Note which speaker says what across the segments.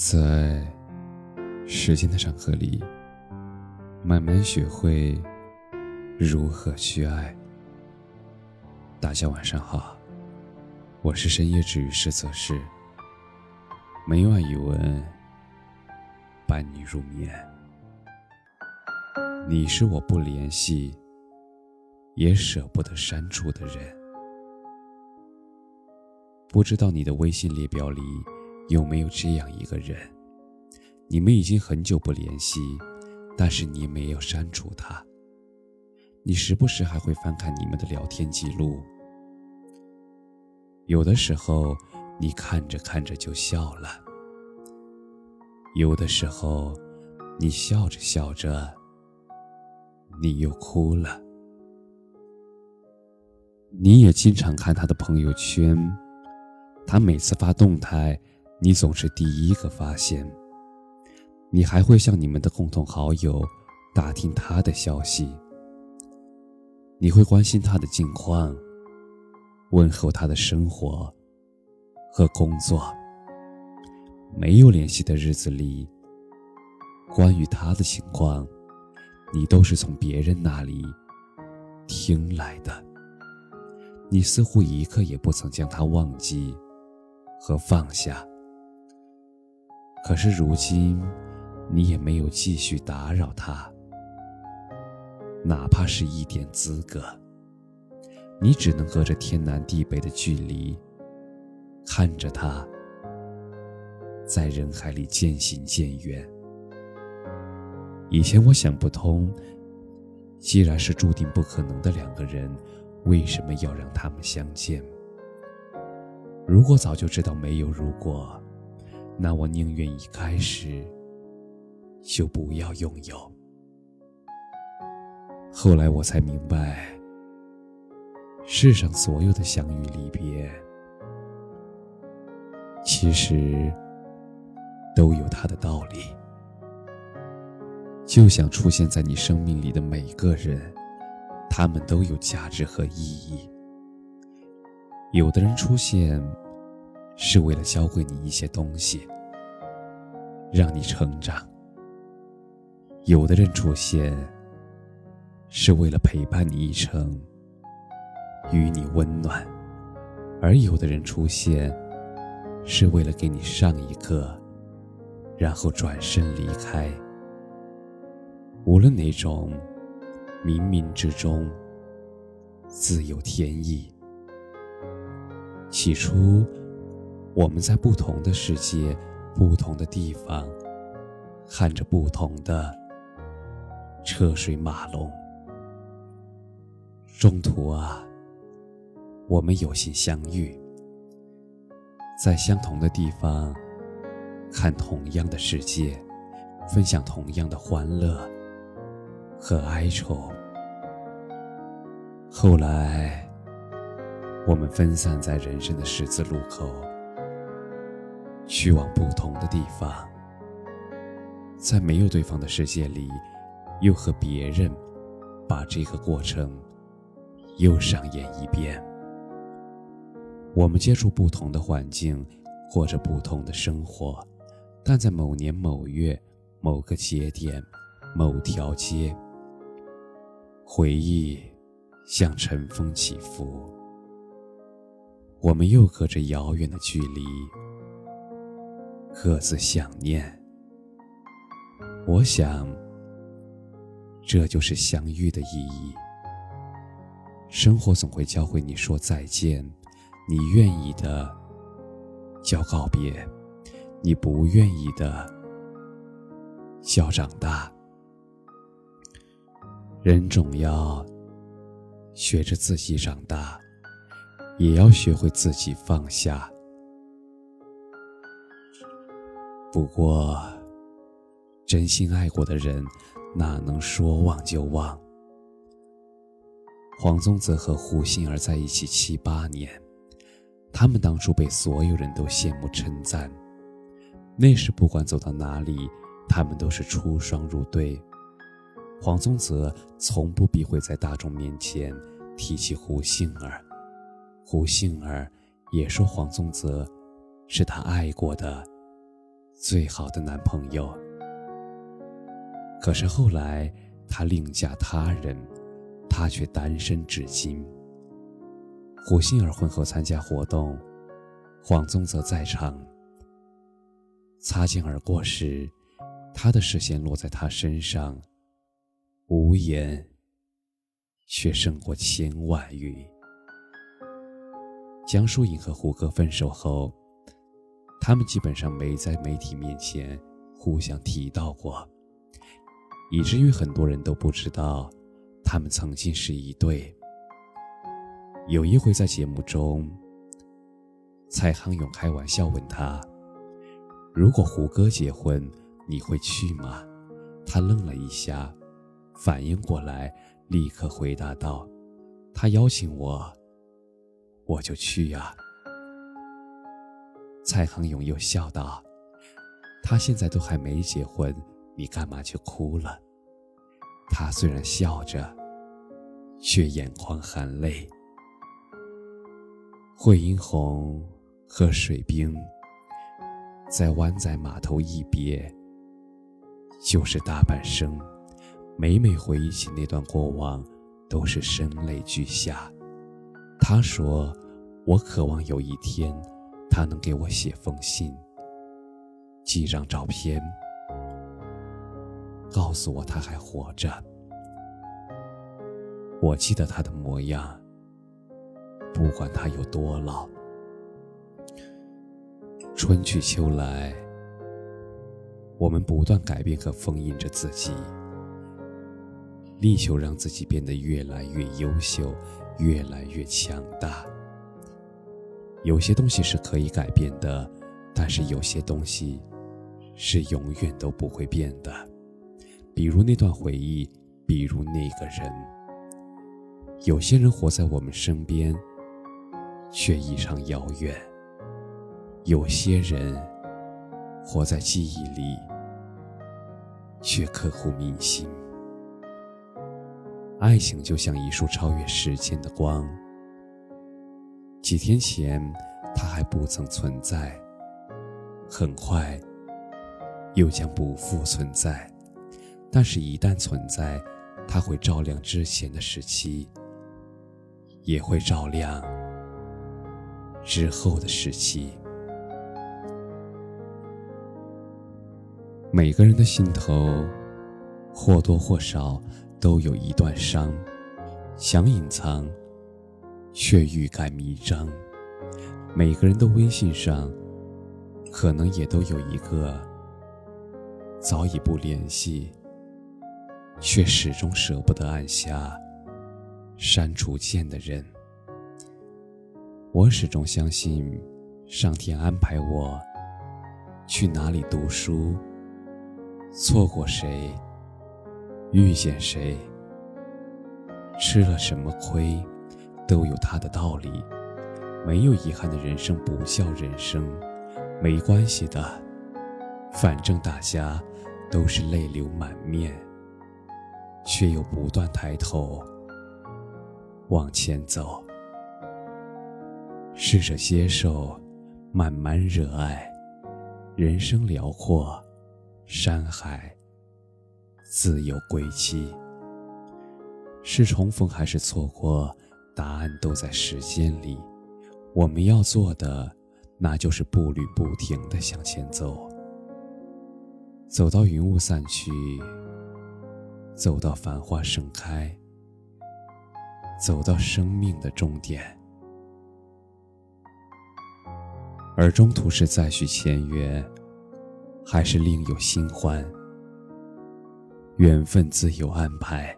Speaker 1: 在时间的长河里，慢慢学会如何去爱。大家晚上好，我是深夜治愈师泽是，每晚一文伴你入眠。你是我不联系也舍不得删除的人，不知道你的微信列表里。有没有这样一个人，你们已经很久不联系，但是你没有删除他。你时不时还会翻看你们的聊天记录。有的时候，你看着看着就笑了；有的时候，你笑着笑着，你又哭了。你也经常看他的朋友圈，他每次发动态。你总是第一个发现。你还会向你们的共同好友打听他的消息。你会关心他的近况，问候他的生活和工作。没有联系的日子里，关于他的情况，你都是从别人那里听来的。你似乎一刻也不曾将他忘记和放下。可是如今，你也没有继续打扰他，哪怕是一点资格。你只能隔着天南地北的距离，看着他，在人海里渐行渐远。以前我想不通，既然是注定不可能的两个人，为什么要让他们相见？如果早就知道没有如果。那我宁愿一开始就不要拥有。后来我才明白，世上所有的相遇离别，其实都有它的道理。就像出现在你生命里的每个人，他们都有价值和意义。有的人出现。是为了教会你一些东西，让你成长。有的人出现，是为了陪伴你一程，与你温暖；而有的人出现，是为了给你上一课，然后转身离开。无论哪种，冥冥之中自有天意。起初。我们在不同的世界、不同的地方，看着不同的车水马龙。中途啊，我们有幸相遇，在相同的地方，看同样的世界，分享同样的欢乐和哀愁。后来，我们分散在人生的十字路口。去往不同的地方，在没有对方的世界里，又和别人把这个过程又上演一遍。我们接触不同的环境，过着不同的生活，但在某年某月某个节点、某条街，回忆像晨风起伏，我们又隔着遥远的距离。各自想念，我想，这就是相遇的意义。生活总会教会你说再见，你愿意的叫告别，你不愿意的叫长大。人总要学着自己长大，也要学会自己放下。不过，真心爱过的人，哪能说忘就忘？黄宗泽和胡杏儿在一起七八年，他们当初被所有人都羡慕称赞。那时不管走到哪里，他们都是出双入对。黄宗泽从不避讳在大众面前提起胡杏儿，胡杏儿也说黄宗泽是他爱过的。最好的男朋友。可是后来他另嫁他人，他却单身至今。胡杏儿婚后参加活动，黄宗泽在场。擦肩而过时，他的视线落在她身上，无言，却胜过千万语。江疏影和胡歌分手后，他们基本上没在媒体面前互相提到过，以至于很多人都不知道他们曾经是一对。有一回在节目中，蔡康永开玩笑问他：“如果胡歌结婚，你会去吗？”他愣了一下，反应过来，立刻回答道：“他邀请我。”我就去呀。蔡康永又笑道：“他现在都还没结婚，你干嘛就哭了？”他虽然笑着，却眼眶含泪。惠英红和水兵在湾仔码头一别，就是大半生。每每回忆起那段过往，都是声泪俱下。他说：“我渴望有一天，他能给我写封信，寄张照片，告诉我他还活着。我记得他的模样，不管他有多老。春去秋来，我们不断改变和封印着自己，力求让自己变得越来越优秀。”越来越强大。有些东西是可以改变的，但是有些东西是永远都不会变的。比如那段回忆，比如那个人。有些人活在我们身边，却异常遥远；有些人活在记忆里，却刻骨铭心。爱情就像一束超越时间的光。几天前，它还不曾存在，很快又将不复存在。但是，一旦存在，它会照亮之前的时期，也会照亮之后的时期。每个人的心头，或多或少。都有一段伤，想隐藏，却欲盖弥彰。每个人的微信上，可能也都有一个早已不联系，却始终舍不得按下删除键的人。我始终相信，上天安排我去哪里读书，错过谁。遇见谁，吃了什么亏，都有他的道理。没有遗憾的人生不叫人生，没关系的，反正大家都是泪流满面，却又不断抬头往前走。试着接受，慢慢热爱，人生辽阔，山海。自有归期。是重逢还是错过？答案都在时间里。我们要做的，那就是步履不停的向前走，走到云雾散去，走到繁花盛开，走到生命的终点。而中途是再续前缘，还是另有新欢？缘分自有安排。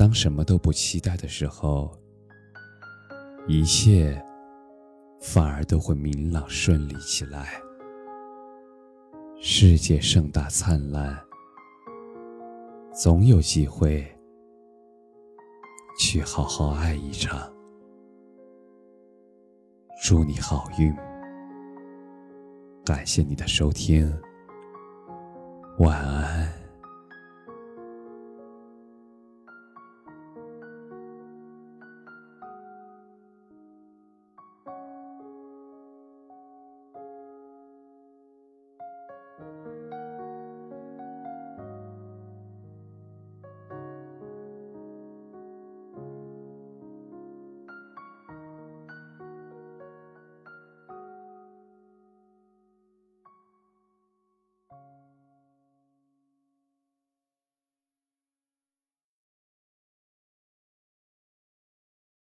Speaker 1: 当什么都不期待的时候，一切反而都会明朗顺利起来。世界盛大灿烂，总有机会去好好爱一场。祝你好运，感谢你的收听。晚安。